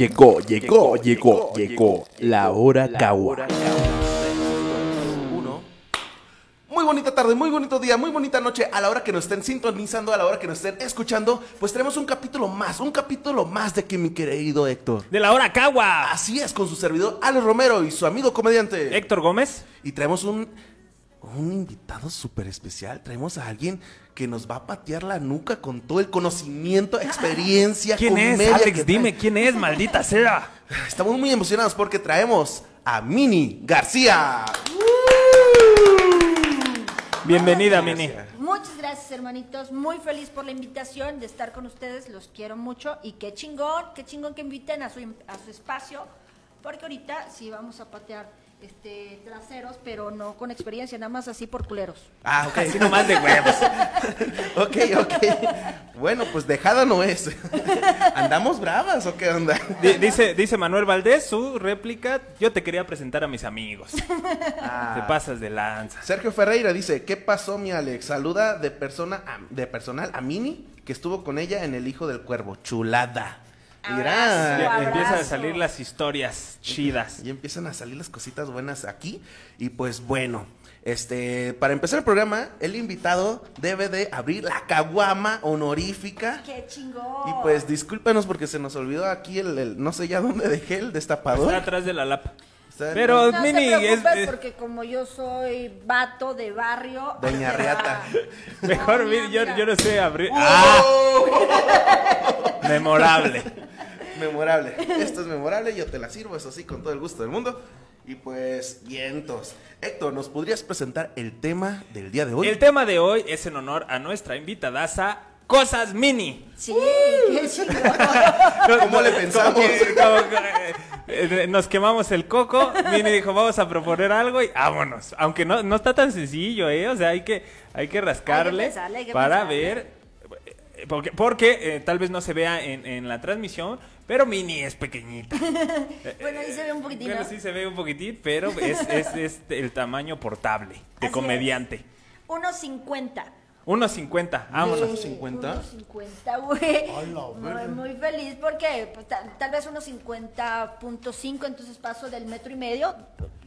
Llegó, llegó, llegó, llegó la hora Kawa. Uno. Muy bonita tarde, muy bonito día, muy bonita noche. A la hora que nos estén sintonizando, a la hora que nos estén escuchando, pues tenemos un capítulo más, un capítulo más de que mi querido Héctor. De la hora Cagua. Así es, con su servidor Alex Romero y su amigo comediante. Héctor Gómez. Y traemos un, un invitado súper especial. Traemos a alguien que nos va a patear la nuca con todo el conocimiento, experiencia, ¿Quién es? que Alex, dime quién es, maldita sea. Estamos muy emocionados porque traemos a Mini García. Bienvenida, Mini. Muchas gracias, hermanitos. Muy feliz por la invitación de estar con ustedes. Los quiero mucho. Y qué chingón, qué chingón que inviten a su, a su espacio. Porque ahorita sí vamos a patear este, traseros, pero no con experiencia, nada más así por culeros. Ah, ok. Así nomás de huevos. Ok, ok. Bueno, pues dejada no es. ¿Andamos bravas o qué onda? Di- Dice, dice Manuel Valdés, su réplica. Yo te quería presentar a mis amigos. Te pasas de lanza. Sergio Ferreira dice, ¿qué pasó mi Alex? Saluda de persona a- de personal a Mini, que estuvo con ella en El Hijo del Cuervo. Chulada. Abrazo. Empiezan a salir las historias chidas. Y empiezan a salir las cositas buenas aquí. Y pues bueno, este, para empezar el programa, el invitado debe de abrir la caguama honorífica. Qué chingón. Y pues discúlpenos porque se nos olvidó aquí el, el- no sé ya dónde dejé el destapador. Está atrás de la lapa. Está- Pero no Mini te es, porque como yo soy vato de barrio. Doña Riata. mejor No, Mini, yo, mira. yo no sé abrir. ¡Ah! Memorable. Memorable. Esto es memorable, yo te la sirvo, eso sí, con todo el gusto del mundo. Y pues, vientos. Héctor, ¿nos podrías presentar el tema del día de hoy? El tema de hoy es en honor a nuestra invitadaza, Cosas Mini. Sí, qué chingón. ¿Cómo le pensamos? Como que- como que, eh, nos quemamos el coco. Mini dijo, vamos a proponer algo y vámonos. Aunque no, no está tan sencillo, ¿eh? O sea, hay que, hay que rascarle pensarle, hay que para pensarle. ver. eh, Porque, porque eh, tal vez no se vea en, en la transmisión, pero Mini es pequeñita. Bueno, ahí se ve un poquitín. Bueno, ¿no? sí se ve un poquitín, pero es, es, es el tamaño portable de Así comediante. 1.50. 1.50, vámonos. ¿Unos 50? 50, güey. Muy, muy feliz porque pues, ta- tal vez unos 50.5, entonces paso del metro y medio.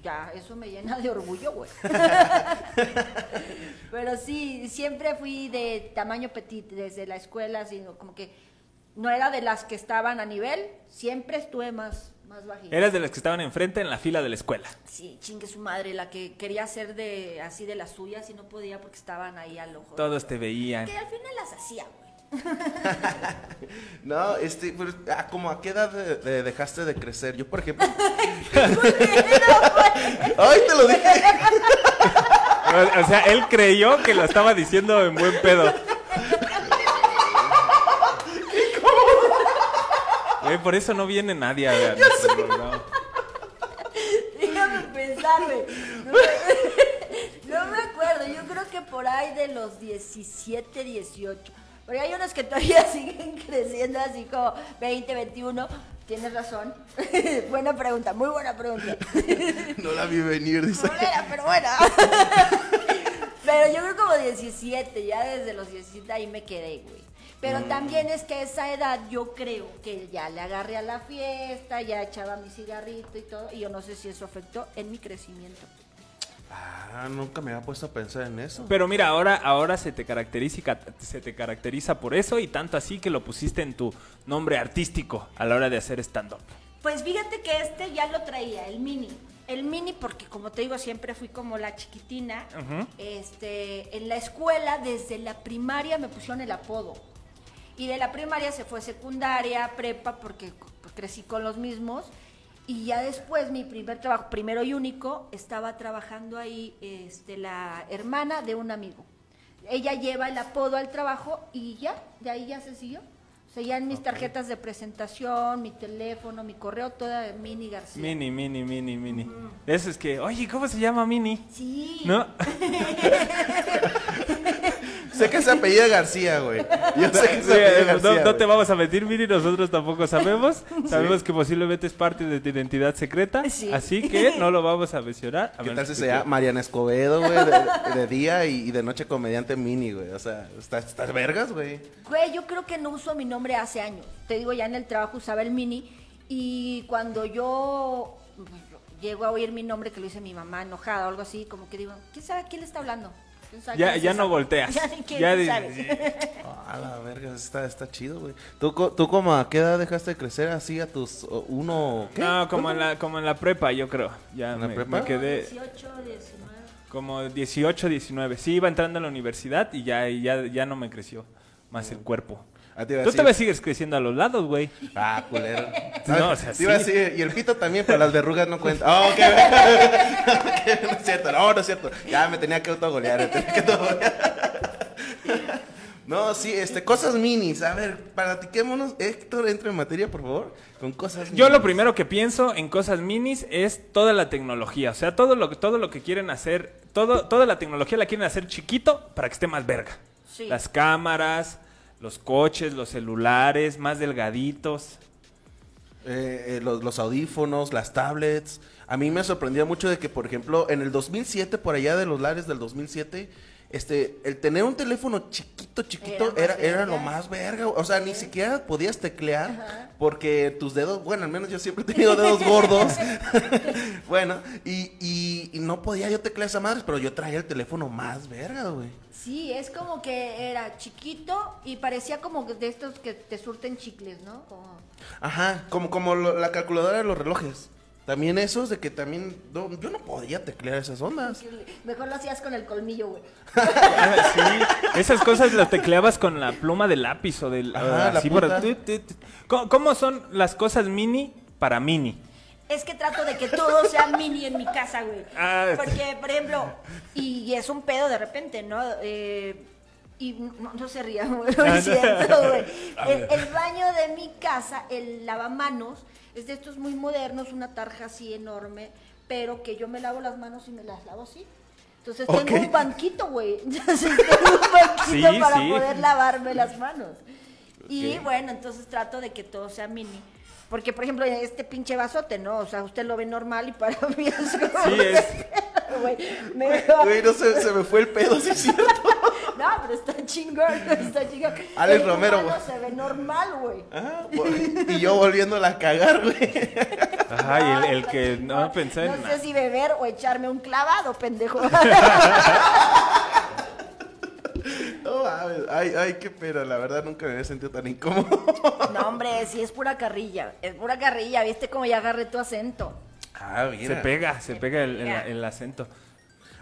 Ya, eso me llena de orgullo, güey. Pero sí, siempre fui de tamaño petit desde la escuela, así como que no era de las que estaban a nivel, siempre estuve más, más bajita. Eras de las que estaban enfrente en la fila de la escuela. Sí, chingue su madre, la que quería hacer de así de las suyas y no podía porque estaban ahí al ojo. Todos te veían. Que al final las hacía, güey. No, este, pues, ah, ¿como a qué edad de- de- dejaste de crecer? Yo, por ejemplo... ¡Ay, te lo dije! O sea, él creyó que lo estaba diciendo en buen pedo. Güey, por eso no viene nadie a ver. Déjame pensar, güey. No, me- no me acuerdo, yo creo que por ahí de los 17, 18. Porque hay unos que todavía siguen creciendo así como 20, 21. Tienes razón. buena pregunta, muy buena pregunta. No la vi venir, dice. No era, pero bueno. pero yo creo como 17, ya desde los 17 ahí me quedé, güey. Pero también es que a esa edad yo creo que ya le agarré a la fiesta, ya echaba mi cigarrito y todo, y yo no sé si eso afectó en mi crecimiento. Ah, nunca me había puesto a pensar en eso. Pero mira, ahora, ahora se te caracteriza, se te caracteriza por eso y tanto así que lo pusiste en tu nombre artístico a la hora de hacer stand-up. Pues fíjate que este ya lo traía, el mini. El mini porque como te digo siempre fui como la chiquitina. Este, en la escuela desde la primaria me pusieron el apodo. Y de la primaria se fue secundaria, prepa porque pues, crecí con los mismos. Y ya después mi primer trabajo, primero y único, estaba trabajando ahí este, la hermana de un amigo. Ella lleva el apodo al trabajo y ya, de ahí ya se siguió. O sea, ya en mis tarjetas de presentación, mi teléfono, mi correo, toda Mini García. Mini, mini, mini, mini. Eso es que, oye, ¿cómo se llama Mini? Sí. ¿No? Sé que se apellida García, güey. Yo sé que se apellida García. no, te vamos a mentir, Mini, nosotros tampoco sabemos. Sabemos que posiblemente es parte de tu identidad secreta. Sí. Así que no lo vamos a mencionar. a ¿Qué tal si que se llama quieras. Mariana Escobedo, güey? De, de día y, y de noche comediante mini, güey. O sea, estás, estás vergas, güey. Güey, yo creo que no uso mi nombre hace años. Te digo, ya en el trabajo usaba el Mini. Y cuando yo yo llego a oír mi nombre que lo dice mi mamá enojada o algo así, como que digo, ¿quién sabe a quién le está hablando? ¿Quién sabe Ya, ya no volteas. Ya ni Ya sabe. A la verga, está, está chido, güey. ¿Tú, co- ¿Tú como a qué edad dejaste de crecer así a tus o, uno? ¿qué? No, como en, la, como en la prepa, yo creo. Ya ¿En la prepa? me quedé 18, 19. como 18, 19. Sí, iba entrando a la universidad y ya, y ya, ya no me creció más el cuerpo. Ah, te iba a Tú decir- todavía sigues creciendo a los lados, güey. Ah, culero. No, o sea, Te iba a sí. decir, y el pito también, pero las verrugas no cuentan. Oh, ok. Ok, no es cierto, no, no es cierto. Ya me tenía que autogolear, me tenía que autogolear. No, sí, este, cosas minis. A ver, platiquémonos. Héctor, entra en materia, por favor, con cosas Yo lo minis. primero que pienso en cosas minis es toda la tecnología. O sea, todo lo, que- todo lo que quieren hacer, todo, toda la tecnología la quieren hacer chiquito para que esté más verga. Sí. Las cámaras, los coches, los celulares, más delgaditos. Eh, eh, los, los audífonos, las tablets. A mí me sorprendía mucho de que, por ejemplo, en el 2007, por allá de los lares del 2007, este, el tener un teléfono chiquito, chiquito, Era era, lo más verga. O sea, ni siquiera podías teclear porque tus dedos, bueno, al menos yo siempre he tenido dedos gordos. bueno, y, y- y no podía yo teclear esa madre, pero yo traía el teléfono más verga, güey. Sí, es como que era chiquito y parecía como de estos que te surten chicles, ¿no? Como... Ajá, como, como lo- la calculadora de los relojes. También esos de que también, no, yo no podía teclear esas ondas. Mejor lo hacías con el colmillo, güey. Sí, esas cosas las tecleabas con la pluma de lápiz o del... Ajá, la así por- punta. tu, tu, tu. ¿Cómo, cómo son las cosas mini para mini? Es que trato de que todo sea mini en mi casa, güey. Ah, Porque, por ejemplo, y es un pedo de repente, ¿no? Eh, y no, no se ría, güey, no es cierto, güey. El, el baño de mi casa, el lavamanos, es de estos muy modernos, una tarja así enorme, pero que yo me lavo las manos y me las lavo así. Entonces tengo un banquito, güey. Entonces tengo un banquito Sí, para sí. poder lavarme las manos. Y bueno, entonces trato de que todo sea mini. Porque, por ejemplo, este pinche vasote, ¿no? O sea, usted lo ve normal y para mí es como... Sí, es. Güey, no se, se me fue el pedo, sí es cierto. No, pero está chingón, está chingón. Alex El Romero, se ve normal, güey. Ajá, vol- y yo volviéndola a cagar, güey. Ay, el, el está que no pensé en... No sé si beber o echarme un clavado, pendejo. No mames, ay, ay, qué pena, la verdad nunca me había sentido tan incómodo. No, hombre, sí es pura carrilla. Es pura carrilla, ¿viste cómo ya agarré tu acento? Ah, Se mira. pega, se pega el, el- el acento.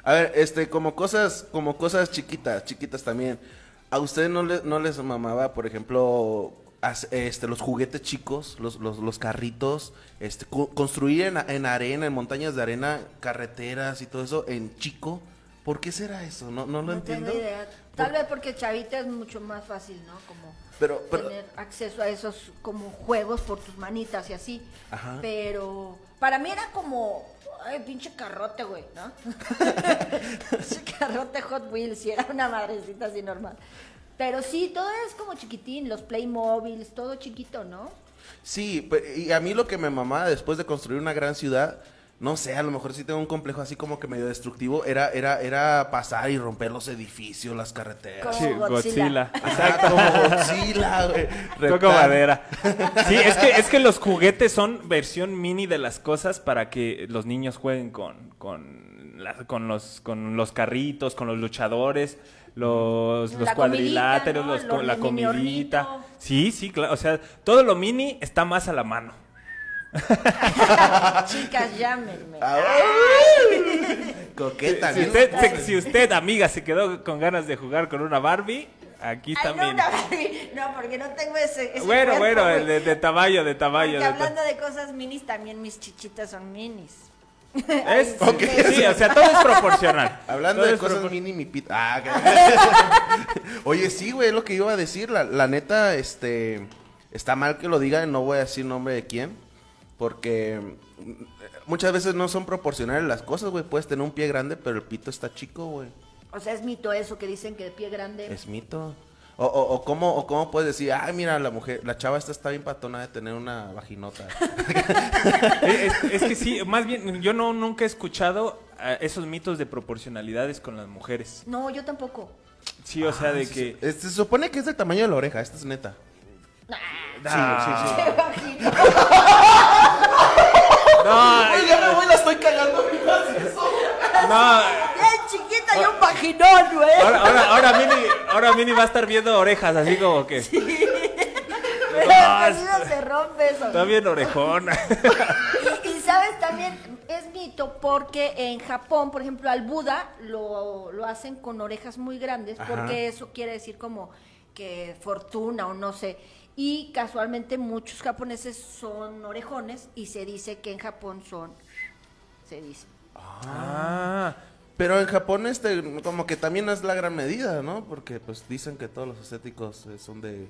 A ver, este, como cosas, como cosas chiquitas, chiquitas también. ¿A ustedes no, le- no les mamaba, por ejemplo, este, los juguetes chicos, los, los, los carritos, este, co- construir en, en arena, en montañas de arena, carreteras y todo eso en chico? ¿Por qué será eso? No, no lo no entiendo. tengo idea. Tal vez porque chavita es mucho más fácil, ¿no? Como Pero, pero, tener acceso a esos como juegos por tus manitas y así. Ajá. Pero para mí era como, ay, pinche carrote, güey, ¿no? pinche carrote Hot Wheels, y era una madrecita así normal. Pero sí, todo es como chiquitín, los Playmobiles, todo chiquito, ¿no? Sí, y a mí lo que me mamaba después de construir una gran ciudad, no sé, a lo mejor sí tengo un complejo así como que medio destructivo, era, era, era pasar y romper los edificios, las carreteras. Como Sí, Godzilla. Godzilla. Ajá, como Godzilla, güey. Toco madera. Sí, es que, es que los juguetes son versión mini de las cosas para que los niños jueguen con, con, la- con, los, con los carritos, con los luchadores, los, los La cuadriláteros, comidita, los la comidita. Sí, sí, claro. O sea, todo lo mini está más a la mano. Chicas, llámenme. Coqueta, Si ¿no? usted, se- si usted, amiga, se quedó con ganas de jugar con una Barbie, aquí Ay, no, también. una Barbie. No, porque no tengo ese. ese Bueno, cuerpo, bueno, el de, de tamaño, de tamaño. Porque de ta- hablando de cosas minis, también mis chichitas son minis. Sí, o sea, todo es proporcional. Hablando Todo de cosas propor- mini, mi pita. Ah, que- Oye, sí, güey, es lo que iba a decir. La, la neta, este. Está mal que lo diga, no voy a decir nombre de quién. Porque mm, muchas veces no son proporcionales las cosas, güey. Puedes tener un pie grande, pero el pito está chico, güey. O sea, es mito eso que dicen que de pie grande. Es mito. O, o, o cómo, o cómo puedes decir, ay, mira, la mujer, la chava esta está bien patona de tener una vaginota. Es, que sí, más bien, yo no nunca he escuchado eh, esos mitos de proporcionalidades con las mujeres. No, yo tampoco. Sí, o sea, Ah, de sí, que... sí. Se supone que es del tamaño de la oreja, esta es neta. Ah, Sí, sí, sí. Qué bajito. estoy cagando mi eso. No, Bien chiquita y un vaginón, güey. ahora, ahora, ahora, Mini, ahora Mini va a estar viendo orejas, así como que. El sonido se rompe eso. Está bien orejona. Y, y sabes también, es mito porque en Japón, por ejemplo, al Buda lo, lo hacen con orejas muy grandes Ajá. porque eso quiere decir como que fortuna o no sé. Y casualmente muchos japoneses son orejones y se dice que en Japón son, se dice. Ah, Pero en Japón, este, como que también es la gran medida, ¿no? Porque, pues, dicen que todos los estéticos eh, son de...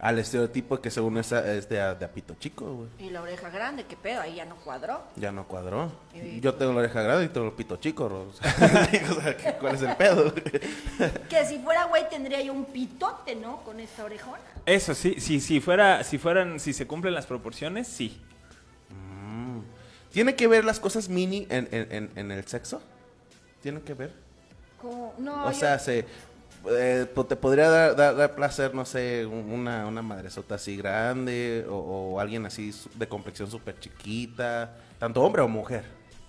Al estereotipo que según esa es de, a- de apito chico, güey. Y la oreja grande, qué pedo, ahí ya no cuadró. Ya no cuadró. Y- Yo tengo la oreja grande y tengo el pito chico. O sea, digo, o sea, ¿qué- ¿cuál es el pedo? Que si fuera güey tendría yo un pitote, ¿no? Con esta orejona. eso sí, sí, si fuera, si fueran, si se cumplen las proporciones, sí. ¿Tiene que ver las cosas mini en, en- en- en el sexo? ¿Tiene que ver? Como, no, o yo- sea, se, eh, po- te podría dar, dar- dar placer, no sé, un- una, una madresota así grande o, o alguien así de complexión súper chiquita, tanto hombre o mujer.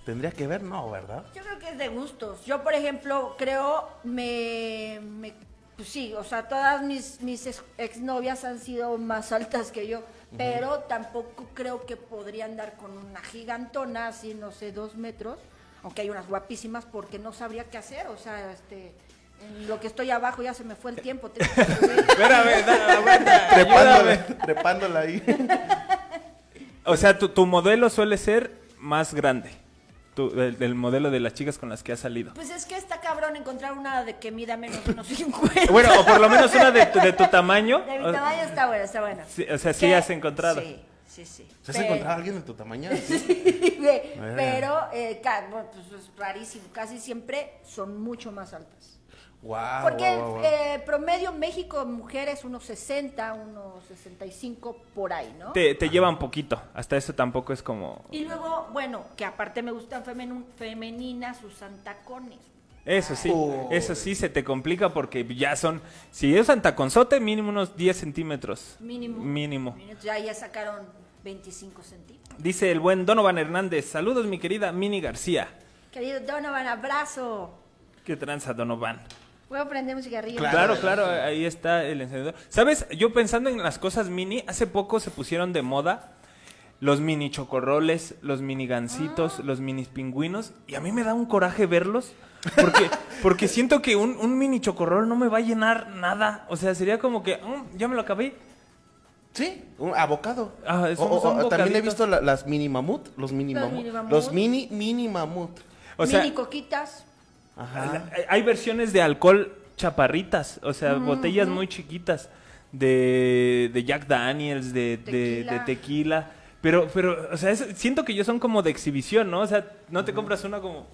¿Tendría que ver? No, ¿verdad? Yo creo que es de gustos. Yo, por ejemplo, creo, me, me- pues sí, o sea, todas mis, mis ex- exnovias han sido más altas que yo, pero tampoco creo que podría andar con una gigantona, así, no sé, dos metros, aunque hay unas guapísimas, porque no sabría qué hacer, o sea, este, en lo que estoy abajo ya se me fue el tiempo. tengo que. Espérame, da- aguanta, Trepándola, ayúdame. trepándola ahí. O sea, tu, tu modelo suele ser más grande. Tu- del, del modelo de las chicas con las que has salido. Pues es que está cabrón encontrar una de que mida menos de unos 50. Bueno, o por lo menos una de tu, de tu tamaño. De mi tamaño está buena, está buena. Sí, o sea, sí ¿Qué? has encontrado. Sí, sí, sí. ¿Se has Pe- encontrado a alguien de tu tamaño? Sí, güey, Verga. pero eh, ca- bueno, pues es rarísimo, casi siempre son mucho más altas. Wow, Porque wow, wow, wow. eh, promedio México mujeres unos 60, unos 65 por ahí, ¿no? Te, te llevan poquito. Hasta eso tampoco es como. Y luego, bueno, que aparte me gustan femeninas, usan tacones. Eso sí, Oh. eso sí se te complica porque ya son. Si usan taconzote, mínimo unos 10 centímetros. Mínimo. Mínimo. Ya, ya sacaron 25 centímetros. Dice el buen Donovan Hernández. Saludos, mi querida Mini García. Querido Donovan, abrazo. ¿Qué tranza, Donovan? Voy a prender un cigarrillo. Claro, claro, ahí está el encendedor. ¿Sabes? Yo pensando en las cosas mini, hace poco se pusieron de moda los mini chocorroles, los mini gancitos, Ah. los mini pingüinos, y a mí me da un coraje verlos, porque, porque siento que un, un mini chocorrol no me va a llenar nada. O sea, sería como que, "Mm, ya me lo acabé. Sí, un abocado. Ah, O- o- un o también he visto la- las mini mamut, los mini Los mamut. mini mamut. Los mini mini mamut. O sea, Mini coquitas. Ajá. hay- hay versiones de alcohol chaparritas, o sea, botellas muy chiquitas de, de Jack Daniels, de de- de Tequila. tequila. Pero, pero, o sea, es- siento que ellos son como de exhibición, ¿no? O sea, no te compras una como...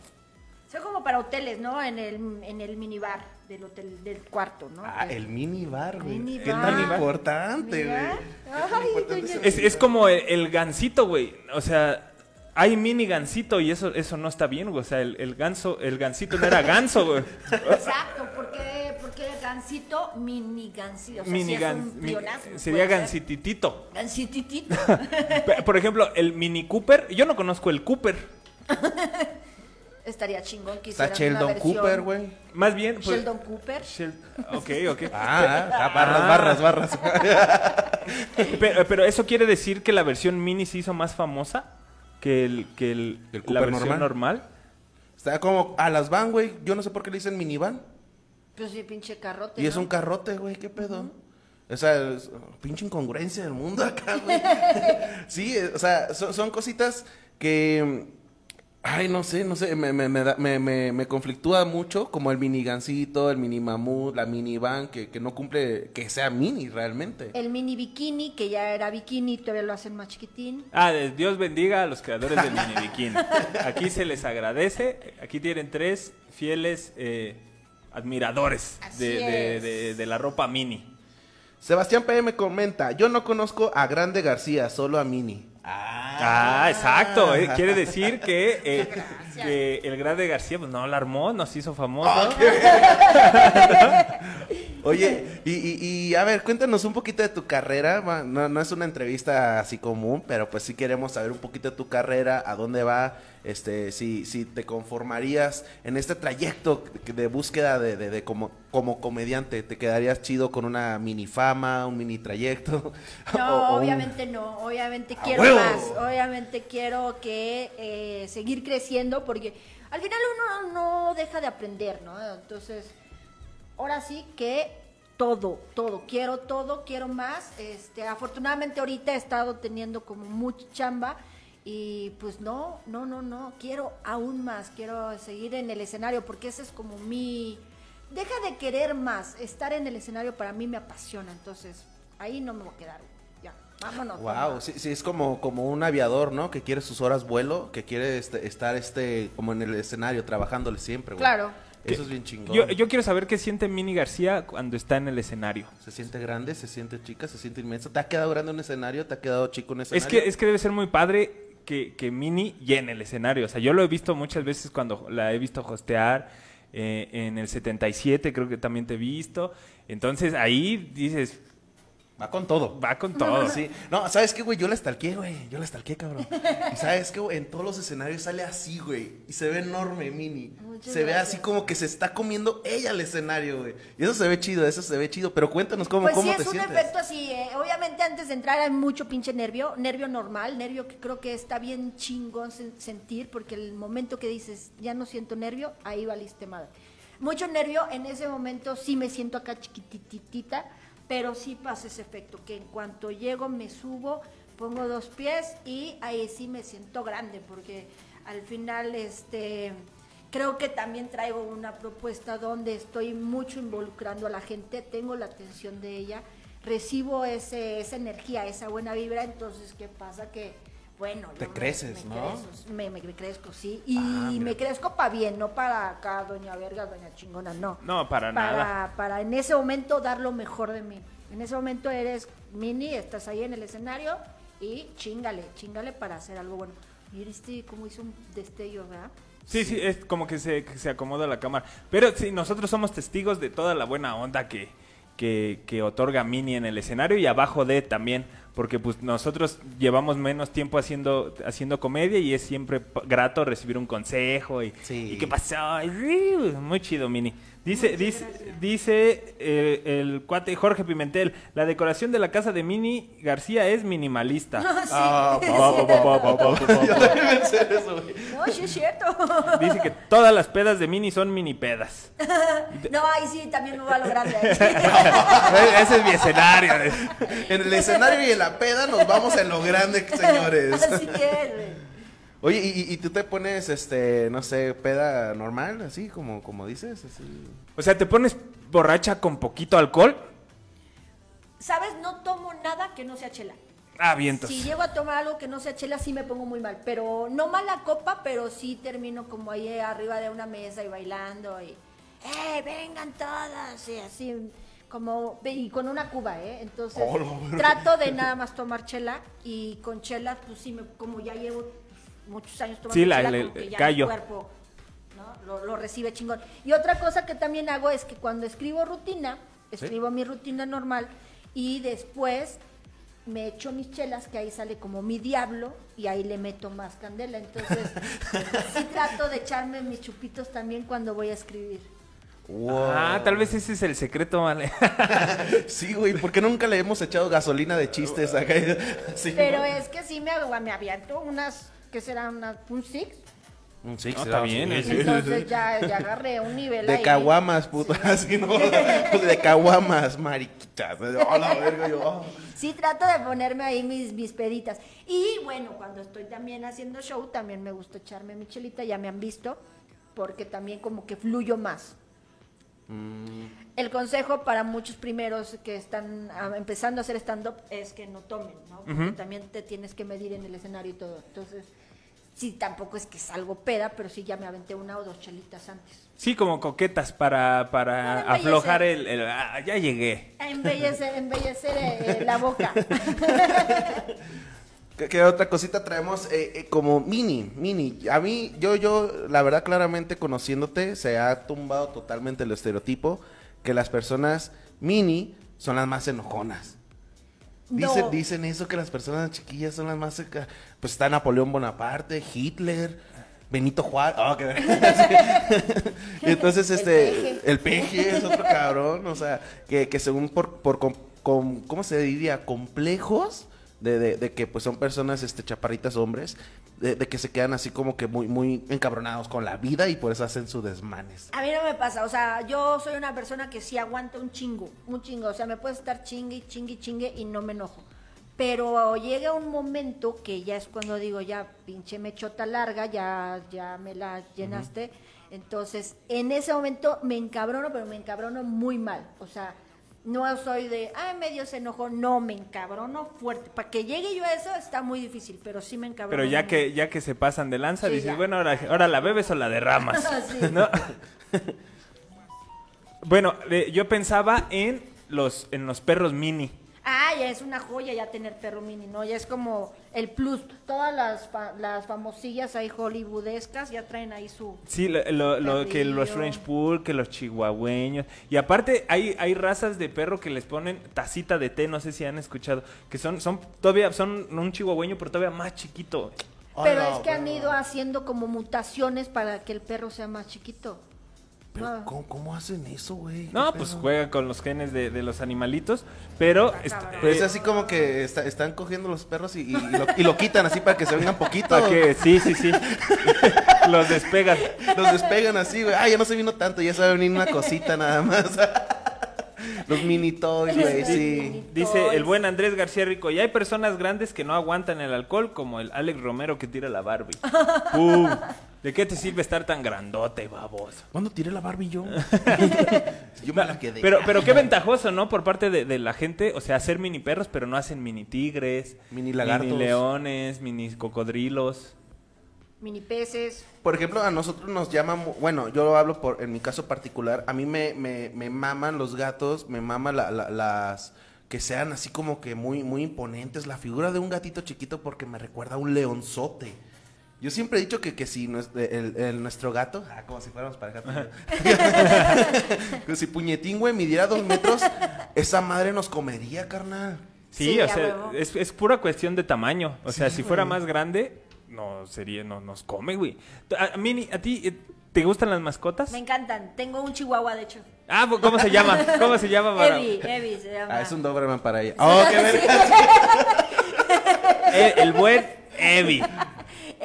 Son como para hoteles, ¿no? En el, en el minibar del hotel, del cuarto, ¿no? Ah, Eh, el mini bar, güey. Mini Qué tan importante, güey. Ay, importante doña- ese Es, es como el, el gansito, güey. O sea, hay mini gansito y eso, eso no está bien, güey. O sea, el, el ganso, el gansito no era ganso, güey. Exacto, porque, porque el gansito, mini gansito. O sea, mini es mi- sería puede ser. gansititito. Gansititito. Pe- Por ejemplo, el mini Cooper, yo no conozco el Cooper. Estaría chingón que Está una Sheldon Cooper, güey. Más bien, pues, Sheldon Cooper. Shel- ok, ok. Ah, ah, barras, Ah. barras, barras. Pero, pero eso quiere decir que la versión mini se hizo más famosa que el, que el, ¿El la versión normal? normal. Está como a las van, güey. Yo no sé por qué le dicen minivan. Pues sí, pinche carrote. Y es un carrote, güey. ¿Qué pedo? O sea, es, oh, pinche incongruencia del mundo acá, güey. sí, o sea, son, son cositas que... Ay, no sé, no sé, me, me, me, da- me, me- me conflictúa mucho, como el mini gancito, el mini mamut, la minivan, que, que no cumple, que sea mini realmente. El mini bikini, que ya era bikini, todavía lo hacen más chiquitín. Ah, Dios bendiga a los creadores del mini bikini. Aquí se les agradece. Aquí tienen tres fieles eh, admiradores de, de- de- de la ropa mini. Sebastián PM comenta, yo no conozco a Grande García, solo a Mini. Ah, exacto. eh, Quiere decir que, eh, que el grande García pues, no la armó, nos hizo famoso. Ah, Oye, y, y- y, a ver, cuéntanos un poquito de tu carrera. No, no es una entrevista así común, pero pues sí queremos saber un poquito de tu carrera, a dónde va, este, si, si te conformarías en este trayecto de, búsqueda de, de- de como, como comediante. ¿Te quedarías chido con una mini fama, un mini trayecto? No, O- o un- obviamente no, obviamente ¡A quiero huevo! más, obviamente quiero que eh, seguir creciendo porque al final uno no deja de aprender, ¿no? Entonces, ahora sí que todo, todo, quiero todo, quiero más. Este, afortunadamente ahorita he estado teniendo como mucha chamba y pues no, no, no, no, quiero aún más, quiero seguir en el escenario porque ese es como mi... Deja de querer más, estar en el escenario para mí me apasiona, entonces ahí no me voy a quedar. Ya, vámonos. Wow, vámonos. sí, sí, es como, como un aviador, ¿no? Que quiere sus horas vuelo, que quiere este, estar este, como en el escenario, trabajándole siempre, güey. Claro. Eso es bien chingón. Yo, yo quiero saber qué siente Mini García cuando está en el escenario. Se siente grande, se siente chica, se siente inmenso. ¿Te ha quedado grande un escenario? ¿Te ha quedado chico un escenario? Es que, es que debe ser muy padre que, que Mini llene el escenario. O sea, yo lo he visto muchas veces cuando la he visto hostear. eh, en el 77 creo que también te he visto. Entonces ahí dices, Va con todo. va con todo. Sí. No, ¿sabes qué, güey? Yo la estalqué, güey. Yo la estalqué, cabrón. Y ¿sabes qué, güey? En todos los escenarios sale así, güey. Y se ve enorme, Mini. Muchas se ve así como que se está comiendo ella el escenario, güey. Y eso se ve chido, eso se ve chido. Pero cuéntanos cómo, Pues cómo sí, te es un sientes. efecto así. eh, Obviamente antes de entrar hay mucho pinche nervio, nervio normal, nervio que creo que está bien chingón sen- sentir, porque el momento que dices, ya no siento nervio, ahí valiste madre. Mucho nervio, en ese momento sí me siento acá chiquititita, pero sí pasa ese efecto, que en cuanto llego me subo, pongo dos pies y ahí sí me siento grande, porque al final este... Creo que también traigo una propuesta donde estoy mucho involucrando a la gente, tengo la atención de ella, recibo ese, esa energía, esa buena vibra, entonces, ¿qué pasa? Que, bueno, Te yo me- creces, me ¿no? crezco, me, me crezco, sí, y Ah, me crezco para bien, no para acá, doña verga, doña chingona, no. No, para, nada. Para, en ese momento dar lo mejor de mí. En ese momento eres mini, estás ahí en el escenario y chingale, chingale para hacer algo bueno. Y viste cómo hizo un destello, ¿verdad? Sí, sí, es como que se, que se acomoda la cámara. Pero sí, nosotros somos testigos de toda la buena onda que, que, que otorga Mini en el escenario y abajo de también. Porque pues nosotros llevamos menos tiempo haciendo, haciendo comedia y es siempre grato recibir un consejo y, Sí. y qué pasó. Uh, Muy chido, Mini. Dice, dice, dice eh, el cuate Jorge Pimentel, la decoración de la casa de Mini García es minimalista. Ah, Sí. No, sí es cierto. Dice que todas las pedas de Mini son mini pedas. No, ahí sí también me va a lo grande. Ese es mi escenario. En el escenario y en la peda nos vamos en lo grande, señores. Así que, güey. Oye, ¿y, y- tú te pones, este, no sé, peda normal, así como, como dices? Así? O sea, te pones borracha con poquito alcohol. ¿Sabes? No tomo nada que no sea chela. Ah, vientos. Si llego a tomar algo que no sea chela, sí me pongo muy mal. Pero no mala copa, pero sí termino como ahí arriba de una mesa y bailando y. ¡Eh, vengan todas! Y así, como. Y con una cuba, ¿eh? Entonces, Oh, trato de nada más tomar chela y con chela, pues sí, me, como ya llevo muchos años tomando Sí, la- chela, que ya callo. mi cuerpo ¿no? lo, lo recibe chingón. Y otra cosa que también hago es que cuando escribo rutina, escribo mi rutina normal y después me echo mis chelas, que ahí sale como mi diablo, y ahí le meto más candela. Entonces, sí trato de echarme mis chupitos también cuando voy a escribir. Wow. Ah, tal vez ese es el secreto, vale. Sí, güey, ¿por qué nunca le hemos echado gasolina de chistes acá? Sí, Pero ¿no? es que sí me, me aviento unas, ¿qué será? Una, un six. Un six, No, está bien. Entonces ya, ya agarré un nivel De ahí. caguamas, puta, así, ¿no? De caguamas, mariquitas. Oh, la verga, yo, oh. Sí, trato de ponerme ahí mis, mis peditas. Y bueno, cuando estoy también haciendo show, también me gusta echarme mi chelita, ya me han visto, porque también como que fluyo más. El consejo para muchos primeros que están ah, empezando a hacer stand-up es que no tomen, ¿no? Porque también te tienes que medir en el escenario y todo. Entonces, sí, tampoco es que salgo peda, pero sí ya me aventé una o dos chelitas antes. Sí, como coquetas para, para aflojar el, el- ah, ya llegué. A embellecer, embellecer eh, eh, la boca. ¿Qué, qué otra cosita traemos? Eh, eh, como mini, mini. A mí, yo, yo, la verdad, claramente conociéndote, se ha tumbado totalmente el estereotipo que las personas mini son las más enojonas. Dicen, No. dicen eso que las personas chiquillas son las más... Pues está Napoleón Bonaparte, Hitler, Benito Juárez. ah, que- Entonces, este... El peje es otro cabrón. O sea, que, que según por... por com- com- ¿Cómo se diría? Complejos. De, de- de que pues son personas este chaparritas hombres de, de que se quedan así como que muy muy encabronados con la vida y por eso hacen sus desmanes A mí no me pasa, o sea, yo soy una persona que sí aguanta un chingo, un chingo, o sea, me puede estar chingue, chingue, chingue y no me enojo. Pero llega un momento que ya es cuando digo, ya pinche mechota larga, ya, ya me la llenaste. Entonces, en ese momento me encabrono, pero me encabrono muy mal. O sea, no soy de, ay, medio se enojó, no, me encabrono fuerte. Para que llegue yo a eso está muy difícil, pero sí me encabrono. Pero ya muy. que, ya que se pasan de lanza, Sí, dices, ya. bueno, ahora, ahora la bebes o la derramas. Bueno, eh, yo pensaba en los, en los perros mini. Ah, ya es una joya ya tener perro mini, ¿no? Ya es como el plus. Todas las, fa- las famosillas ahí hollywoodescas ya traen ahí su... Sí, lo, lo- lo que los. French Pool, que los chihuahueños. Y aparte hay, hay razas de perro que les ponen tacita de té, no sé si han escuchado, que son, son todavía, son un chihuahueño, pero todavía más chiquito. Pero es que han ido haciendo como mutaciones para que el perro sea más chiquito. Pero, Ah. ¿cómo, cómo hacen eso, güey? No, ¿Qué pues pedo? juega con los genes de, de los animalitos, pero... Pero eh, es así como que está- están cogiendo los perros y, y- y lo, y lo quitan así para que se vengan poquito. ¿para qué? Sí, sí, sí. los despegan. Los despegan así, güey. Ah, ya no se vino tanto, ya se va a venir una cosita nada más. los mini toys, güey, sí. Dice el buen Andrés García Rico, y hay personas grandes que no aguantan el alcohol, como el Alex Romero que tira la Barbie. Uh, ¿De qué te sirve estar tan grandote, baboso? ¿Cuándo tiré la Barbie yo? yo me la quedé. Pero, pero qué ventajoso, ¿no? Por parte de, de la gente, o sea, hacer mini perros, pero no hacen mini tigres, Mini lagartos. mini leones, mini cocodrilos. Mini peces. Por ejemplo, a nosotros nos llaman, bueno, yo hablo por, en mi caso particular, a mí me, me, me maman los gatos, me maman la- la- las, que sean así como que muy, muy imponentes, la figura de un gatito chiquito porque me recuerda a un leonzote. Yo siempre he dicho que, que si nues- el, el- nuestro gato, ah, como si fuéramos pareja, que si puñetín, güey, midiera dos metros, esa madre nos comería, carnal. Sí, Sí, o sea, es, es pura cuestión de tamaño. O sea, si fuera güey. más grande, no sería, no nos come, güey. A, a Mini, ¿a ti eh, te gustan las mascotas? Me encantan. Tengo un chihuahua, de hecho. Ah, pues, ¿cómo se llama? ¿Cómo se llama? para- Evi, Evi se llama. Ah, es un Doberman para ella. Oh, qué verga. Eh, el buen Evi.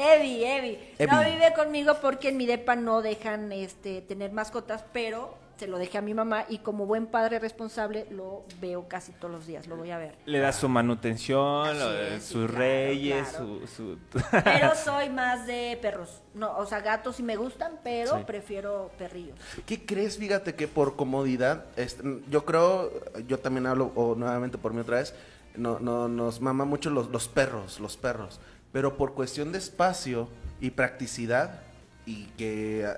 Evi, Evi. No vive conmigo porque en mi depa no dejan este tener mascotas, pero se lo dejé a mi mamá y como buen padre responsable lo veo casi todos los días, lo voy a ver. Le da su manutención, Así lo de es, sí, sus claro, reyes, claro. su... su- Pero soy más de perros. No, o sea, gatos sí me gustan, pero Sí. prefiero perrillos. ¿Qué crees? Fíjate que por comodidad, este, yo creo, yo también hablo o nuevamente por mí otra vez, no, no, nos mama mucho los, los perros, los perros, pero por cuestión de espacio y practicidad y que ah,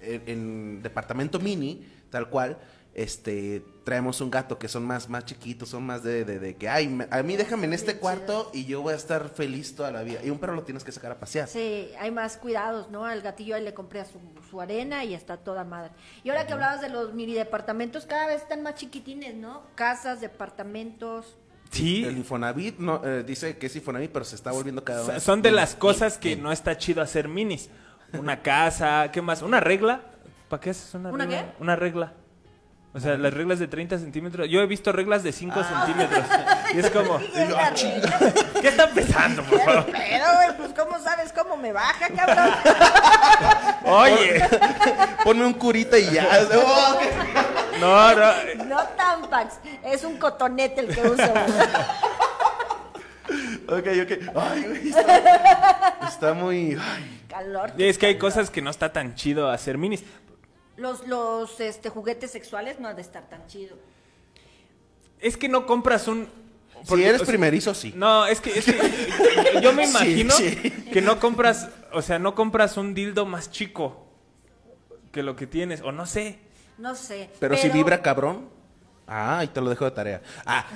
en, en departamento mini, tal cual, este, traemos un gato que son más, más chiquitos, son más de, de, de que, ay, me- a mí déjame en este cuarto y yo voy a estar feliz toda la vida. Y un perro lo tienes que sacar a pasear. Sí, hay más cuidados, ¿no? Al gatillo ahí le compré su, su arena y está toda madre. Y ahora que hablabas de los mini departamentos, cada vez están más chiquitines, ¿no? Casas, departamentos. Sí, El Infonavit no, eh, dice que es Infonavit, pero se está volviendo cada vez. son de las cosas que no está chido hacer minis. Una casa, ¿qué más? ¿Una regla? ¿Para qué haces una, ¿Una regla? qué? Una regla. O sea, las reglas de 30 centímetros. Yo he visto reglas de 5 Ah. centímetros. Y es como, la regla. ¿qué está empezando, por favor? Pero, güey, pues, ¿cómo sabes cómo me baja, cabrón? Oye, Ponme un curita y ya. No, no. No tampax, es un cotonete el que uso. Ok, ok. Ay, güey. Está, está muy. Ay. Calor. Es que hay cosas que no está tan chido hacer minis. Los, los este, juguetes sexuales no han de estar tan chido. Es que no compras un... Si porque, eres o sea, primerizo, sí. No, es que, es que yo me Sí, imagino sí. que no compras, o sea, no compras un dildo más chico que lo que tienes, o no sé. No sé. Pero, si vibra cabrón. Ah, y te lo dejo de tarea. Ah.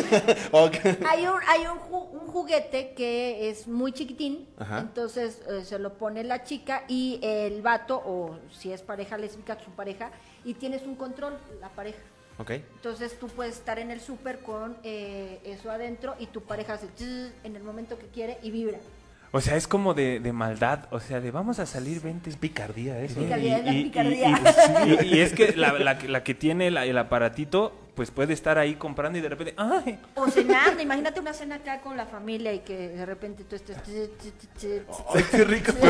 ok. Hay un, hay un, ju- un juguete que es muy chiquitín, Ajá. entonces eh, se lo pone la chica y el vato, o si es pareja lésbica, su pareja, y tienes un control, la pareja. Ok. Entonces tú puedes estar en el súper con eh, eso adentro y tu pareja hace en el momento que quiere y vibra. O sea, es como de, de maldad, o sea, de vamos a salir, vente. Es picardía eso. Picardía, es la Y- y- picardía. Y, y- y es que la, la que- la que tiene la- el aparatito, pues puede estar ahí comprando y de repente, ¡ay! O cenando, imagínate una cena acá con la familia y que de repente tú estés... Ay, qué rico. Y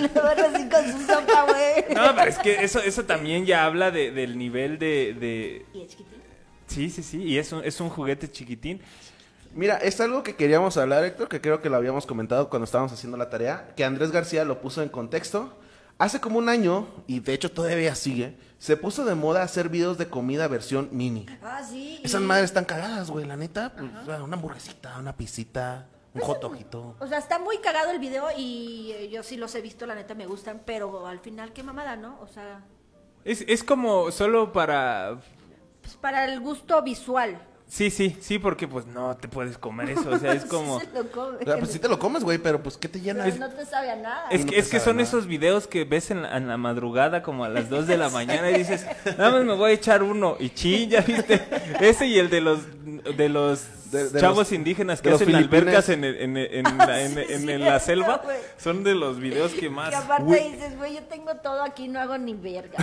luego así con su sopa, güey. No, pero es que eso, eso también ya habla de- del nivel de, de- Y es chiquitín. Sí, sí, sí, y es un, es un juguete chiquitín. Mira, es algo que queríamos hablar, Héctor, que creo que lo habíamos comentado cuando estábamos haciendo la tarea, que Andrés García lo puso en contexto. Hace como un año, y de hecho todavía sigue, se puso de moda hacer videos de comida versión mini. Ah, sí. Esas y- madres están cagadas, güey, la neta. pues, una hamburguesita, una pisita, un hot dogito. O sea, está muy cagado el video y eh, yo sí los he visto, la neta me gustan, pero al final qué mamada, ¿no? O sea, Es, es como solo para... pues para el gusto visual. Sí, sí, sí, porque pues no te puedes comer eso, o sea, es como... Sí se lo come. O sea, pues sí te lo comes, güey, pero pues ¿qué te llena? Pero no te sabe a nada. Es no que, te es que son nada. esos videos que ves en la, en la madrugada como a las 2 de la mañana y dices, nada más me voy a echar uno. Y chin, ya viste. Ese y el de los de los De- de chavos los- indígenas que los hacen albercas en, el- en, el- en la, en- Sí, en- sí, en la selva. Son de los videos que más... Y aparte dices, güey, yo tengo todo aquí, no hago ni verga.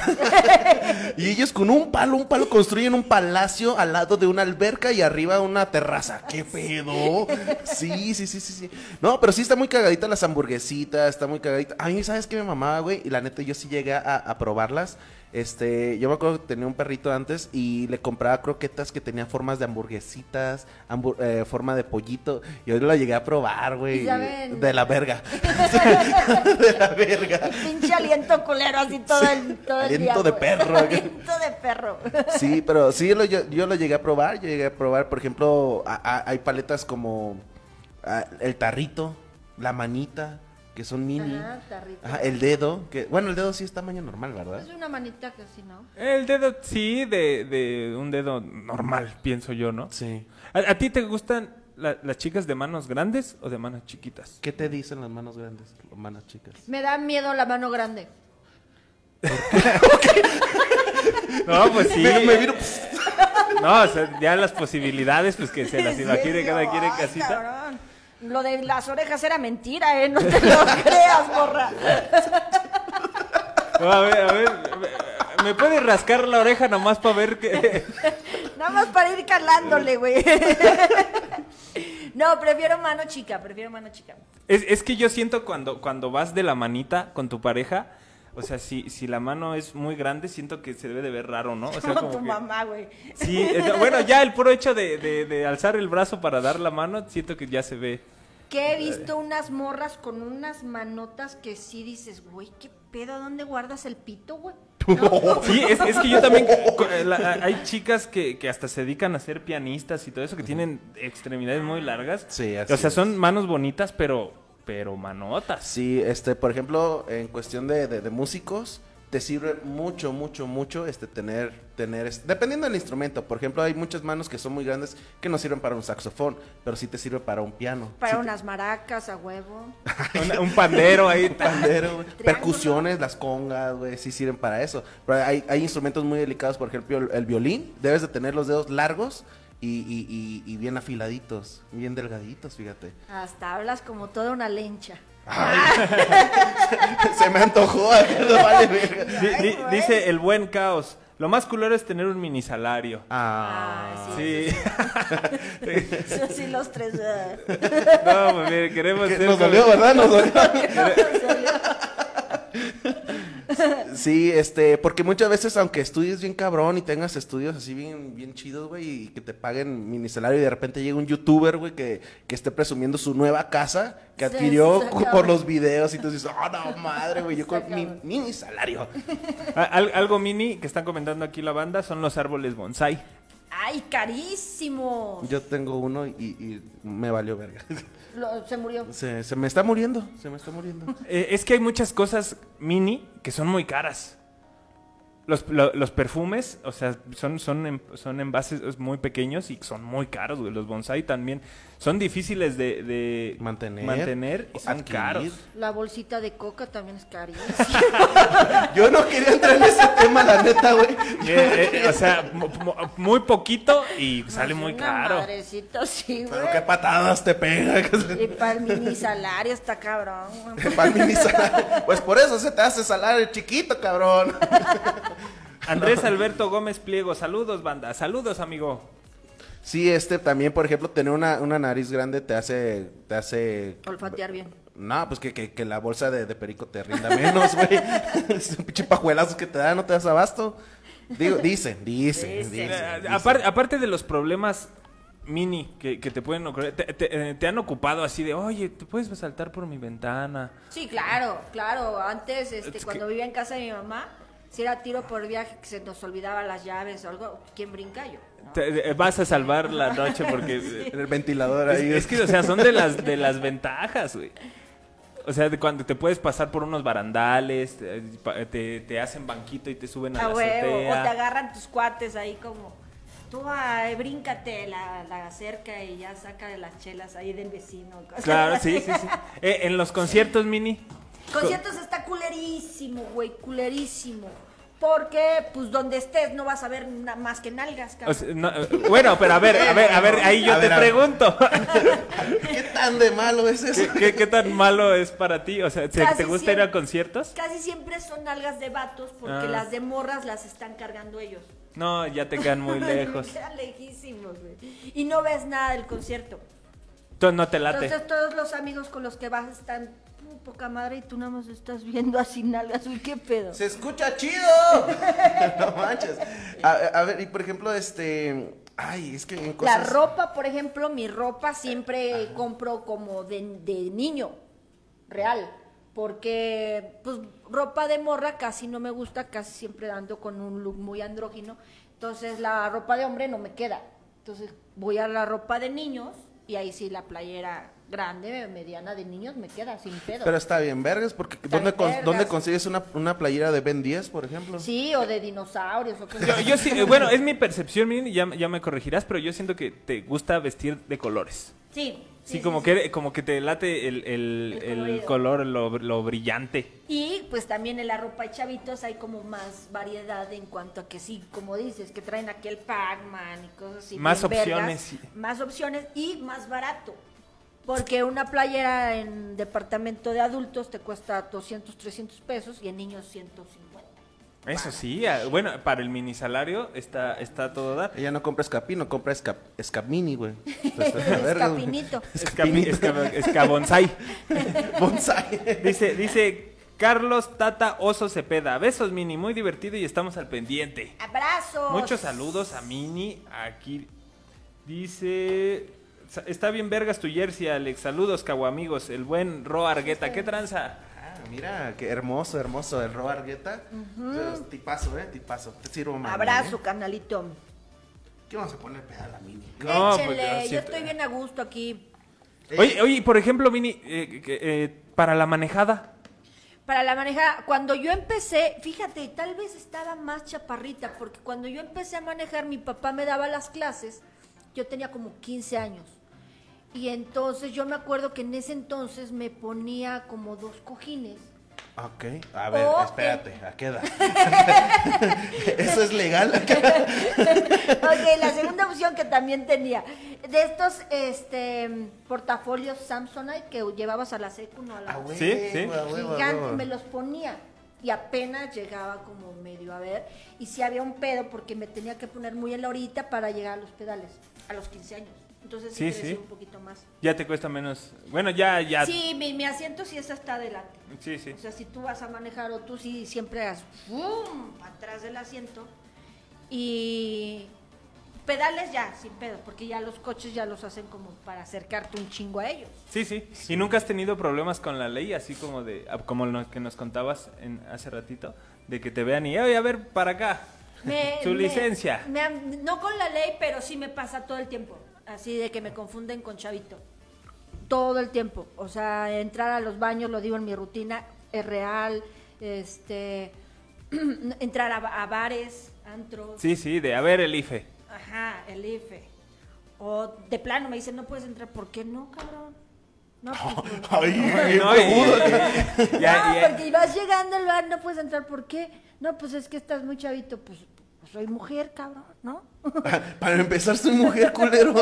Y ellos con un palo, un palo construyen un palacio al lado de una alberca y arriba una terraza. ¿Qué pedo? Sí, sí, sí, sí, sí. No, pero sí está muy cagadita las hamburguesitas, está muy cagadita. A mí, ¿sabes qué me mamaba, güey? Y la neta, yo sí llegué a, a probarlas. Este, yo me acuerdo que tenía un perrito antes y le compraba croquetas que tenían formas de hamburguesitas, hambur- eh, forma de pollito. Y hoy la llegué a probar, güey. De la verga. de la verga. Pinche aliento culero, así todo el, todo el Aliento día, de güey. perro. aliento de perro. Sí, pero sí, lo- yo, yo lo llegué a probar. Yo llegué a probar, por ejemplo, a- a- hay paletas como ah, el tarrito, la manita, que son mini. Ajá, el dedo, que bueno, el dedo sí es tamaño normal, ¿verdad? Es una manita que sí, ¿no? El dedo, sí, de, de un dedo normal, pienso yo, ¿no? Sí. ¿A, a ti te gustan la- las chicas de manos grandes o de manos chiquitas? ¿Qué te dicen las manos grandes, las manos chicas? Me da miedo la mano grande. No, pues sí. Me, me vino- No, o sea, ya las posibilidades, pues que se las ¿En imagine cada quien en casita. cabrón. Lo de las orejas era mentira, ¿eh? No te lo creas, morra. A ver, a ver, ¿me- ¿me puedes rascar la oreja nomás para ver que... Nada más para ir calándole, güey. No, prefiero mano chica, prefiero mano chica. Es, es que yo siento cuando, cuando vas de la manita con tu pareja, o sea, si, si la mano es muy grande, siento que se debe de ver raro, ¿no? O sea, Como tu que- mamá, güey. Sí, bueno, ya el puro hecho de, de- de alzar el brazo para dar la mano, siento que ya se ve. Que he visto unas morras con unas manotas que sí dices, güey, ¿qué pedo? ¿Dónde guardas el pito, güey? Sí, es, es que yo también, eh, la- hay chicas que, que hasta se dedican a ser pianistas y todo eso, que tienen extremidades muy largas. Sí, así O sea, es. son manos bonitas, pero, pero manotas. Sí, este, por ejemplo, en cuestión de, de- de músicos, te sirve mucho, mucho, mucho este tener, tener, dependiendo del instrumento. Por ejemplo, hay muchas manos que son muy grandes que no sirven para un saxofón, pero sí te sirve para un piano. Para Sí unas maracas a huevo. Un pandero ahí. te- pandero, percusiones, las congas, güey, sí sirven para eso. Pero hay, hay instrumentos muy delicados, por ejemplo, el, el violín, debes de tener los dedos largos y, y- y- y bien afiladitos, bien delgaditos, fíjate. Hasta hablas como toda una lencha. Se me antojó, no vale verga. Di- di- dice el buen caos. Lo más culero es tener un mini salario. Ah, Ah, Sí. Eso sí, los tres. eh. no, pues mire, queremos Que ser nos como- dolió, ¿verdad? Nos dolió. Sí, este, porque muchas veces, aunque estudies bien cabrón y tengas estudios así bien, bien chidos, güey, y que te paguen mini salario y de repente llega un youtuber, güey, que, que esté presumiendo su nueva casa que Sí, adquirió por los videos y tú dices, oh, no, madre, güey, yo con mi mini salario. Al- algo mini que están comentando aquí la banda son los árboles bonsai. ¡Ay, carísimo! Yo tengo uno y, y me valió verga. Lo- se murió. Se, se me está muriendo, se me está muriendo. Eh, es que hay muchas cosas mini que son muy caras. Los, lo- los perfumes, o sea, son, son, en- son envases muy pequeños y son muy caros, güey. Los bonsai también son difíciles de, de Mantener. mantener y son Adquirir. caros. La bolsita de coca también es carísima. Yo no quería entrar en ese tema, la neta, güey. Eh, eh, o sea, mu- mu- muy poquito y sale muy caro. madrecita, sí, Pero güey. qué patadas te pega. Y para el mini salario está cabrón. Para el mini salario. Pues por eso se te hace salario chiquito, cabrón. Andrés Alberto Gómez Pliego, saludos, banda. Saludos, amigo. Sí, este también, por ejemplo, tener una, una nariz grande te hace, te hace... Olfatear bien. No, pues que, que, que la bolsa de, de perico te rinda menos, güey. es un pinche pajuelazo que te da, no te das abasto. Digo, dicen, dicen, Dicen. dicen. Eh, dicen. apar- aparte de los problemas mini que, que te pueden ocurrir, te, te- eh, te han ocupado así de, oye, ¿te puedes saltar por mi ventana? Sí, claro, claro. Antes, este, Es cuando que- vivía en casa de mi mamá, si era tiro por viaje, que se nos olvidaban las llaves o algo, ¿quién brinca yo? Te- eh, vas a salvar la noche porque... eh, El ventilador Es, ahí. es que, o sea, son de las, de las ventajas, güey. O sea, de cuando te puedes pasar por unos barandales, te, pa- te- te hacen banquito y te suben a, A la huevo, o te azotea. agarran tus cuates ahí como, tú ay, bríncate la, la cerca y ya saca de las chelas ahí del vecino. cosas Claro, así. sí, sí, sí. Eh, en los conciertos mini, Conciertos está culerísimo, güey, culerísimo. Porque, pues, donde estés no vas a ver na- más que nalgas, o cabrón. sea, no, bueno, pero a ver, a ver, a ver, ahí yo A te ver, a ver. pregunto. ¿Qué tan de malo es eso? ¿Qué, qué, qué tan malo es para ti? O sea, ¿te, Casi te gusta ir a conciertos? Casi siempre son nalgas de vatos porque Ah. las de morras las están cargando ellos. No, ya te quedan muy lejos. Quedan lejísimos, güey. Y no ves nada del concierto. Tú no te late. Entonces todos los amigos con los que vas están "Uh, poca madre y tú nada más estás viendo así nalgas. Uy, qué pedo. ¡Se escucha chido! no manches. A, a ver, y por ejemplo, este... Ay, es que en La cosas... ropa, por ejemplo, mi ropa siempre compro como de, de niño, real. Porque, pues, ropa de morra casi no me gusta, casi siempre ando con un look muy andrógino. Entonces, la ropa de hombre no me queda. Entonces, voy a la ropa de niños y ahí sí la playera grande, mediana de niños me queda sin pedo. Pero está bien, vergas, porque Está ¿dónde, cons- vergas. ¿dónde consigues una, una playera de Ben 10, por ejemplo? Sí, o de dinosaurios o cosas Yo, yo sí, eh, bueno, es mi percepción, ya, ya me corregirás, pero yo siento que te gusta vestir de colores. Sí. Sí, como, Que, como que te late el, el- El el color, lo, lo brillante. Y pues también en la ropa de chavitos hay como más variedad en cuanto a que sí, como dices, que traen aquí el Pac-Man y cosas así. Más opciones, vergas, sí. Más opciones y más barato. Porque una playera en departamento de adultos te cuesta 200, 300 pesos y en niños 150. Eso sí, ah, bueno, para el mini salario está, está todo dar. Ella no compra escapino, compra escap, escapmini, güey. Escapinito. Escapi- esca- escabonsai. Bonsai. Dice, dice Carlos Tata Oso Cepeda. Besos, Mini, muy divertido y estamos al pendiente. Abrazos. Muchos saludos a Mini. Aquí dice. "Sa- Está bien vergas tu jersey, Alex. Saludos, amigos. El buen Ro Argueta. ¿Qué tranza? Ah, mira, qué hermoso, hermoso el Ro Argueta. Tipazo, eh, tipazo. Te sirvo más. Abrazo, carnalito. ¿Qué vamos a poner pedal a Mini? No, Échenle, pues, yo estoy bien a gusto aquí. Oye, oye, por ejemplo, Mini, eh, que- eh, para la manejada. Para la maneja, cuando yo empecé, fíjate, tal vez estaba más chaparrita, porque cuando yo empecé a manejar, mi papá me daba las clases, yo tenía como 15 años. Y entonces yo me acuerdo que en ese entonces me ponía como dos cojines. Ok. A ver, O espérate, ¿a qué edad? ¿Eso es legal? ok, la segunda opción que también tenía, de estos este portafolios Samsonite que llevabas a la secu, no a la Ah, Sí, sí. gigante, me los ponía y apenas llegaba como medio a ver y si había un pedo porque me tenía que poner muy en la horita para llegar a los pedales a los 15 años. Entonces sí, Sí, un poquito más. Ya te cuesta menos. Bueno, ya, ya. Sí, mi, mi asiento sí está hasta adelante. Sí, sí. O sea, si tú vas a manejar o tú sí siempre hagas ¡fum! atrás del asiento y pedales ya, sin pedo, porque ya los coches ya los hacen como para acercarte un chingo a ellos. Sí, sí. ¿Y nunca has tenido problemas con la ley, así como de ah, como lo que nos contabas en, hace ratito, de que te vean y, oye, a ver, para acá, Me- me- licencia? me no con la ley, pero sí me pasa todo el tiempo. Así de que me confunden con chavito. Todo el tiempo. O sea, entrar a los baños, lo digo en mi rutina, es real. Este. entrar a, a bares, antros. Sí, sí, de a ver el IFE. Ajá, el IFE. O de plano me dicen, no puedes entrar. ¿Por qué no, cabrón? No, pues, no. Ay, No, y- ya- porque vas llegando al bar, no puedes entrar. ¿Por qué? No, pues es que estás muy chavito. Pues, pues soy mujer, cabrón, ¿no? Para empezar, soy mujer culero.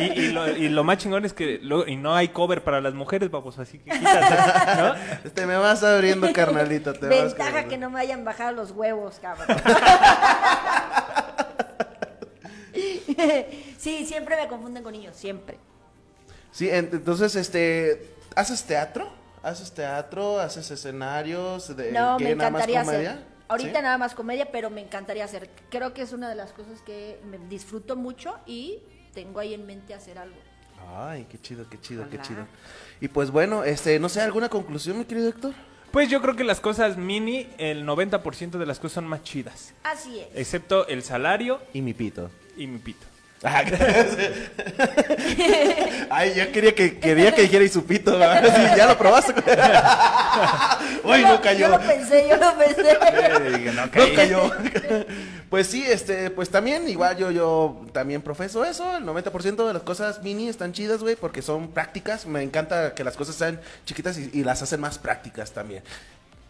Y, y lo, y lo más chingón es que lo- y no hay cover para las mujeres, vamos, así que quítate, ¿no? Te me vas abriendo, carnalito. Te Ventaja que no me hayan bajado los huevos, cabrón. sí, siempre me confunden con niños, siempre. Sí, en- entonces, este, ¿haces teatro? ¿Haces teatro? ¿Haces escenarios? De, No, ¿qué, me nada más encantaría comedia? hacer. Ahorita ¿Sí? nada más comedia, pero me encantaría hacer. Creo que es una de las cosas que me disfruto mucho y tengo ahí en mente hacer algo. Ay, qué chido, qué chido, qué chido. Y pues bueno, este, no sé, ¿alguna conclusión, mi querido Héctor? Pues yo creo que las cosas mini, el 90% de las cosas son más chidas. Así es. Excepto el salario Y mi pito. y mi pito. Ah, Ay, yo quería que, quería que dijera y su pito. Sí, ya lo probaste. Uy, no cayó. Yo lo pensé, yo lo pensé. No cayó. Pues sí, este, pues también, igual yo, yo también profeso eso. El 90% de las cosas mini están chidas, güey, porque son prácticas. Me encanta que las cosas sean chiquitas y, y las hacen más prácticas también.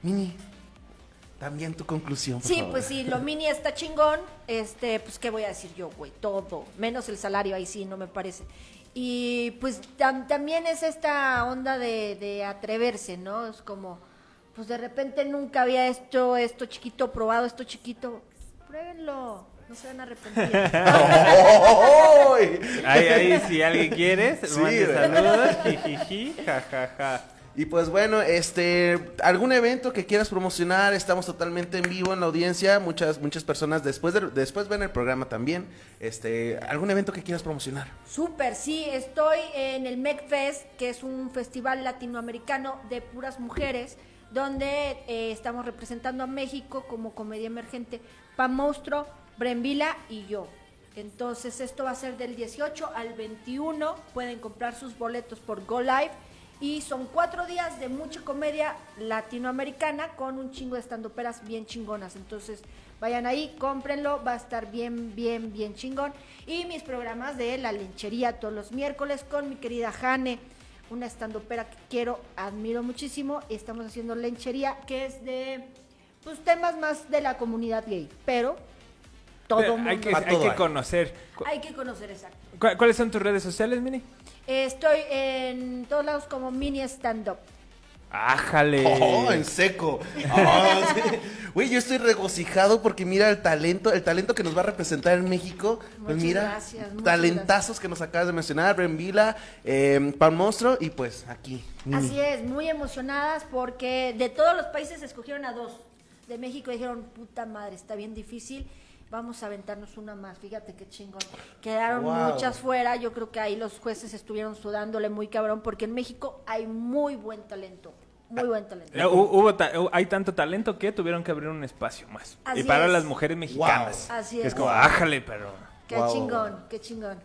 Mini, también tu conclusión, por Sí, favor. pues sí, lo mini está chingón. Este, pues, ¿qué voy a decir yo, güey? Todo. Menos el salario, ahí sí, no me parece. Y pues tam- también es esta onda de, de atreverse, ¿no? Es como, pues de repente nunca había hecho esto chiquito, probado esto chiquito. Pruébenlo, no se van a arrepentir. ¡Ay! Ahí, ahí, si alguien quiere, Sí, mande saludos, jijiji, jajaja. Y pues bueno, este, algún evento que quieras promocionar, estamos totalmente en vivo en la audiencia, muchas muchas personas después de, después ven el programa también. Este, algún evento que quieras promocionar. Súper, sí, estoy en el MecFest, que es un festival latinoamericano de puras mujeres, donde eh, estamos representando a México como comedia emergente, Pam Monstruo, Brembila y yo. Entonces esto va a ser del 18 al 21, pueden comprar sus boletos por Go Live y son cuatro días de mucha comedia latinoamericana con un chingo de estandoperas bien chingonas. Entonces, vayan ahí, cómprenlo, va a estar bien, bien, bien chingón. Y mis programas de La Lenchería todos los miércoles con mi querida Jane, una estandopera que quiero, admiro muchísimo. Estamos haciendo Lenchería, que es de pues temas más de la comunidad gay, pero todo Pero mundo hay que, hay que conocer. Hay que conocer exacto. Cu- ¿Cuáles son tus redes sociales, Mini? Estoy en todos lados como mini stand-up. Ájale. Oh, en seco. Sí. Güey, yo estoy regocijado porque mira el talento, el talento que nos va a representar en México. Pues Muchas mira, gracias, talentazos que nos acabas de mencionar, Bren Vila, eh, Pan Monstruo y pues aquí. Mini. Así es, muy emocionadas porque de todos los países escogieron a dos. De México dijeron, puta madre, está bien difícil, vamos a aventarnos una más. Fíjate qué chingón. Quedaron Wow. muchas fuera, yo creo que ahí los jueces estuvieron sudándole muy cabrón porque en México hay muy buen talento, muy buen talento. Eh, hu- hubo ta- hay tanto talento que tuvieron que abrir un espacio más. Así y para es. las mujeres mexicanas. Wow. Así Que es. como, ájale, pero. Qué Wow. chingón, qué chingón.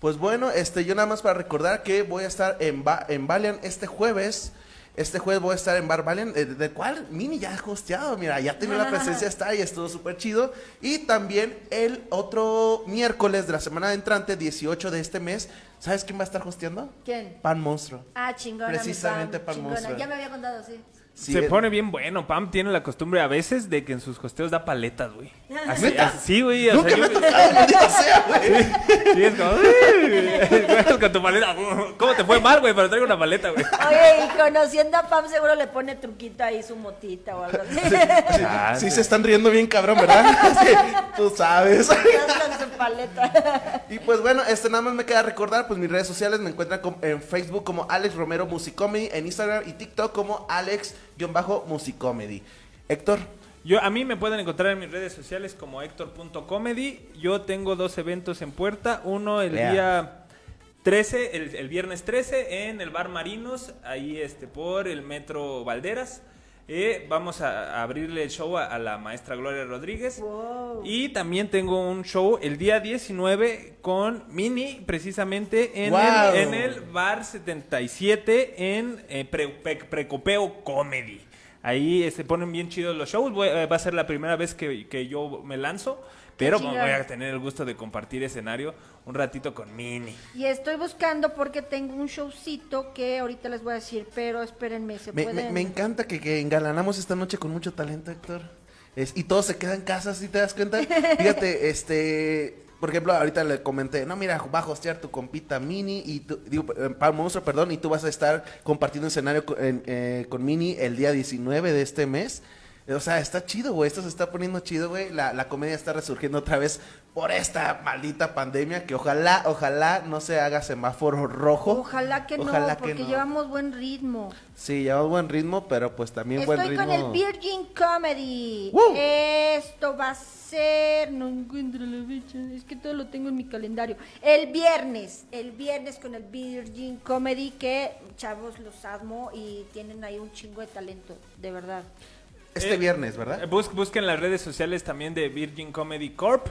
Pues bueno, este, yo nada más para recordar que voy a estar en, ba en Valiant este jueves. Este jueves voy a estar en Bar Valiant, eh, del cual Mini ya ha hosteado, mira, ya tenía la presencia, está y estuvo súper chido. Y también el otro miércoles de la semana entrante, 18 de este mes, ¿sabes quién va a estar hosteando? ¿Quién? Pan Monstruo. Ah, chingona. mi Precisamente Pam chingona. Monstruo. Ya me había contado, sí. Sí, se pone bien bueno. Pam tiene la costumbre a veces de que en sus costeos da paletas, güey. Así, así- sí, güey. O Nunca sea, me yo- tocado, maldita sea, güey. sí, es como. Con tu paleta. ¿Cómo te fue mal, güey? Pero traigo una paleta, güey. Oye, y conociendo a Pam seguro le pone truquito ahí su motita o algo así. Ah, Sí se están riendo bien cabrón, ¿verdad? Sí, tú sabes. Con su paleta. Y pues bueno, este nada más me queda recordar, pues mis redes sociales me encuentran en Facebook como Alex Romero Musicomedy, en Instagram y TikTok como Alex-Musicomedy. Héctor, Yo, a mí me pueden encontrar en mis redes sociales como Héctor.comedy. Yo tengo dos eventos en puerta. Uno el Lea. día 13, el, el viernes 13, en el Bar Marinos, ahí este, por el Metro Valderas. Eh, vamos a, abrirle el show a, a la maestra Gloria Rodríguez. Wow. Y también tengo un show el día 19 con Mini, precisamente en, Wow. el, en el Bar 77 en eh, Pre- Pre- Precopeo Comedy. Ahí se ponen bien chidos los shows. Voy- eh, va a ser la primera vez que, que yo me lanzo. Pero voy a tener el gusto de compartir escenario un ratito con Mini. Y estoy buscando porque tengo un showcito que ahorita les voy a decir, pero espérenme, se Me, pueden... me- me encanta que, que engalanamos esta noche con mucho talento, Héctor. Es- y todo se queda en casa, ¿sí te das cuenta? Fíjate, este... Por ejemplo, ahorita le comenté, no, mira, va a hostear tu compita Mini y tú, digo, eh, Pau Monstruo, perdón, y tú vas a estar compartiendo escenario con, en, eh, con Mini el día 19 de este mes. O sea, está chido, güey. Esto se está poniendo chido, güey. La, la comedia está resurgiendo otra vez por esta maldita pandemia que ojalá, ojalá no se haga semáforo rojo. Ojalá que Ojalá no, porque no. llevamos buen ritmo. Sí, llevamos buen ritmo, pero pues también buen Estoy ritmo. con el Virgin Comedy. ¡Woo! Esto va a ser. No encuentro la fecha. Es que todo lo tengo en mi calendario. El viernes. El viernes con el Virgin Comedy. Que chavos los amo y tienen ahí un chingo de talento. De verdad. Este Eh, viernes, Eh, ¿verdad? bus- busquen las redes sociales también de Virgin Comedy Corp.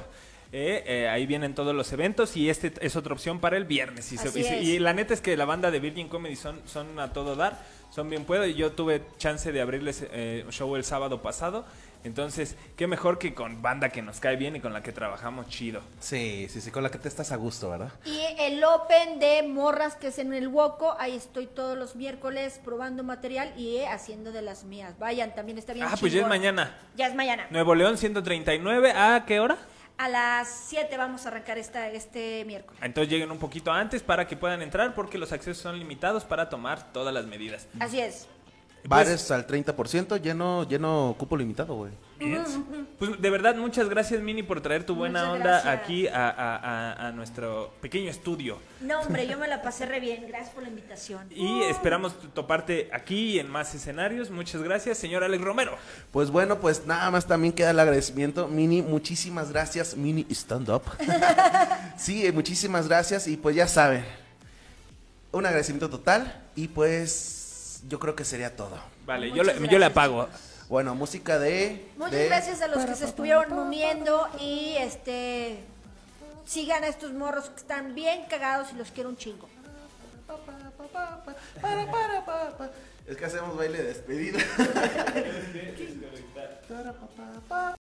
eh, eh, ahí vienen todos los eventos y este es otra opción para el viernes. Y, se- y la neta es que la banda de Virgin Comedy son, son a todo dar, son bien puedo. Y yo tuve chance de abrirles eh, show el sábado pasado. Entonces, qué mejor que con banda que nos cae bien y con la que trabajamos chido. Sí, sí, sí, con la que te estás a gusto, ¿verdad? Y el Open de Morras, que es en el Woco. Ahí estoy todos los miércoles probando material y eh, haciendo de las mías. Vayan, también está bien. Ah, pues ya es chingón. mañana. Ya es mañana. Nuevo León 139. ¿A qué hora? A las 7 vamos a arrancar esta, este miércoles. Entonces lleguen un poquito antes para que puedan entrar porque los accesos son limitados para tomar todas las medidas. Así es. Bares al 30%, lleno, lleno cupo limitado, güey. Pues de verdad, muchas gracias Mini por traer tu buena Muchas onda gracias. aquí a, a- a- a nuestro pequeño estudio. No, hombre, yo me la pasé re bien. Gracias por la invitación. Y esperamos toparte aquí y en más escenarios. Muchas gracias, señor Alex Romero. Pues bueno, pues nada más también queda el agradecimiento. Mini, muchísimas gracias. Mini Stand Up. sí, muchísimas gracias. Y pues ya saben, un agradecimiento total. Y pues yo creo que sería todo. Vale, yo le, yo le gracias, apago. Bueno, música de. Muchas de- gracias a los que se estuvieron uniendo y este sigan a estos morros que están bien cagados y los quiero un chingo. Es que hacemos baile de despedida.